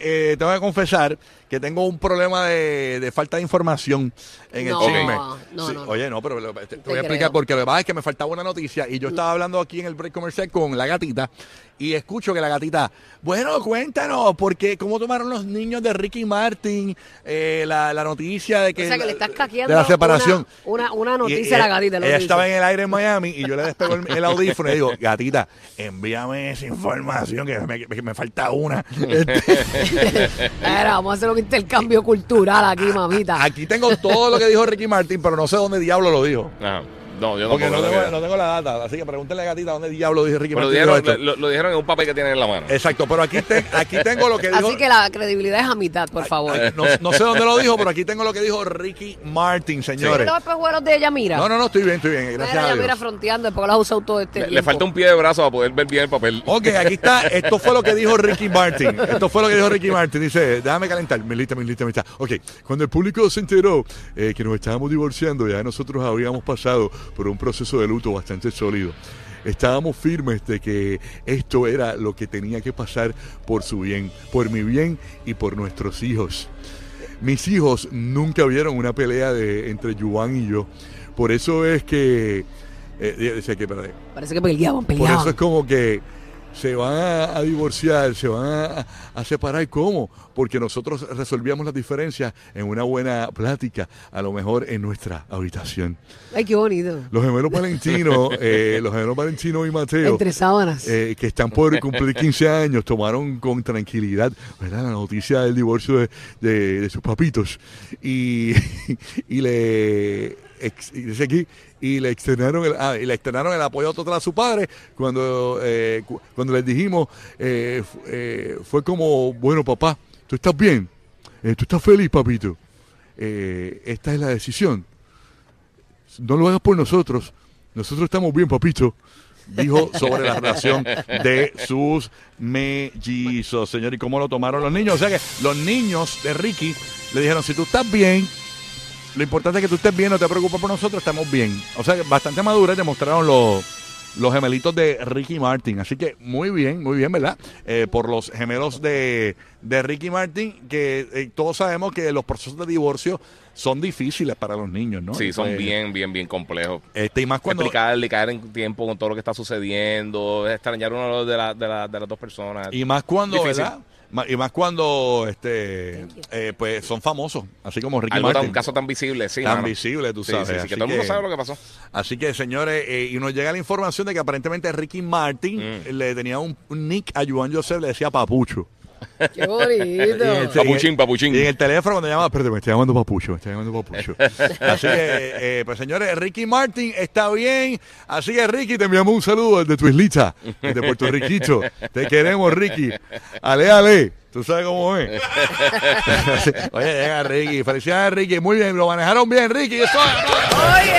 Eh, tengo que confesar que tengo un problema de, de falta de información en No, el chisme. no, no, no. Oye, no, pero te, te Te voy a explicar creo. porque lo que pasa es que me faltaba una noticia y yo estaba hablando aquí en el break comercial con la gatita y escucho que la gatita, bueno, cuéntanos, porque cómo tomaron los niños de Ricky Martin eh, la, la noticia de que, o sea, que le estás caqueando de la separación. Una, una, una Y noticia a la gatita. Ella estaba en el aire en Miami y yo le despego el, el audífono y le digo, gatita, envíame esa información que me, que me falta una. Este, Mira, vamos a hacer un intercambio cultural aquí, mamita. Aquí tengo todo lo que dijo Ricky Martin, pero no sé dónde diablo lo dijo. Ajá. No, yo Porque no tampoco tengo, no tengo la data. Así que pregúntale a Gatita dónde diablo dijo Ricky Pero lo Martin. dijeron, esto. lo, lo dijeron en un papel que tienen en la mano. Exacto, pero aquí, te- aquí tengo lo que dijo. Así que la credibilidad es a mitad, por favor. No, no sé dónde lo dijo, pero aquí tengo lo que dijo Ricky Martin, señores. los espejuelos de ella, mira. No, no, no, estoy bien, estoy bien. Gracias Mira, a fronteando después que las usado todo este Le, falta un pie de brazo para poder ver bien el papel. Ok, aquí está. Esto fue lo que dijo Ricky Martin. Esto fue lo que dijo Ricky Martin. Dice, déjame calentar. Mi lista, mi lista, mi lista. Ok, cuando el público se enteró eh, que nos estábamos divorciando, ya nosotros habíamos pasado por un proceso de luto bastante sólido. Estábamos firmes de que esto era lo que tenía que pasar por su bien, por mi bien y por nuestros hijos. Mis hijos nunca vieron una pelea de, entre Yuan y yo. Por eso es que... Eh, que. Parece que peleaban, Por peleaban. eso es como que se van a, a divorciar, se van a, a separar. ¿Cómo? Porque nosotros resolvíamos las diferencias en una buena plática, a lo mejor en nuestra habitación. Ay, qué bonito. Los gemelos Valentino, eh, los gemelos Valentino y Mateo, Entre sábanas. eh, que están por cumplir 15 años, tomaron con tranquilidad ¿verdad? la noticia del divorcio de, de- de sus papitos y, y le ex- dice aquí y le externaron el, ah, y le externaron el apoyo total a su padre cuando eh, cu- cuando les dijimos eh, eh, fue como bueno papá tú estás bien Eh, tú estás feliz papito esta es la decisión no lo hagas por nosotros. Nosotros estamos bien, papito. Dijo sobre la relación de sus mellizos, señor. ¿Y cómo lo tomaron los niños? O sea que los niños de Ricky le dijeron, si tú estás bien, lo importante es que tú estés bien, no te preocupes por nosotros, estamos bien. O sea bastante madurez demostraron los, los gemelitos de Ricky Martin. Así que muy bien, muy bien, ¿verdad? Eh, por los gemelos de, de Ricky Martin, que eh, todos sabemos que los procesos de divorcio son difíciles para los niños, ¿no? Sí, son Pues, bien, bien, bien complejos. Este, y más cuando... Explicarle, caer en tiempo con todo lo que está sucediendo, extrañar uno de, la- de, la- de las dos personas. Y más cuando, Difícil. ¿verdad? Y más cuando este eh, pues son famosos, así como Ricky Algo tan, Martin. un caso tan visible, sí. tan mano. visible, tú Sí, sabes. sí, sí, así que todo el mundo sabe lo que pasó. Así que, señores, eh, y nos llega la información de que aparentemente Ricky Martin Mm. le tenía un, un nick a Juan Joseph, le decía Papucho. Qué bonito. El- Papuchín, papuchín. Y en el teléfono cuando llamaba, espérate, me está llamando Papucho, me está llamando Papucho. Así que, eh, pues señores, Ricky Martin está bien. Así que, Ricky, te enviamos un saludo desde tu islita, desde Puerto Riquito. Te queremos, Ricky. Ale, ale. Tú sabes cómo es. Oye, llega Ricky. Felicidades, Ricky. Muy bien, lo manejaron bien, Ricky. Eso es.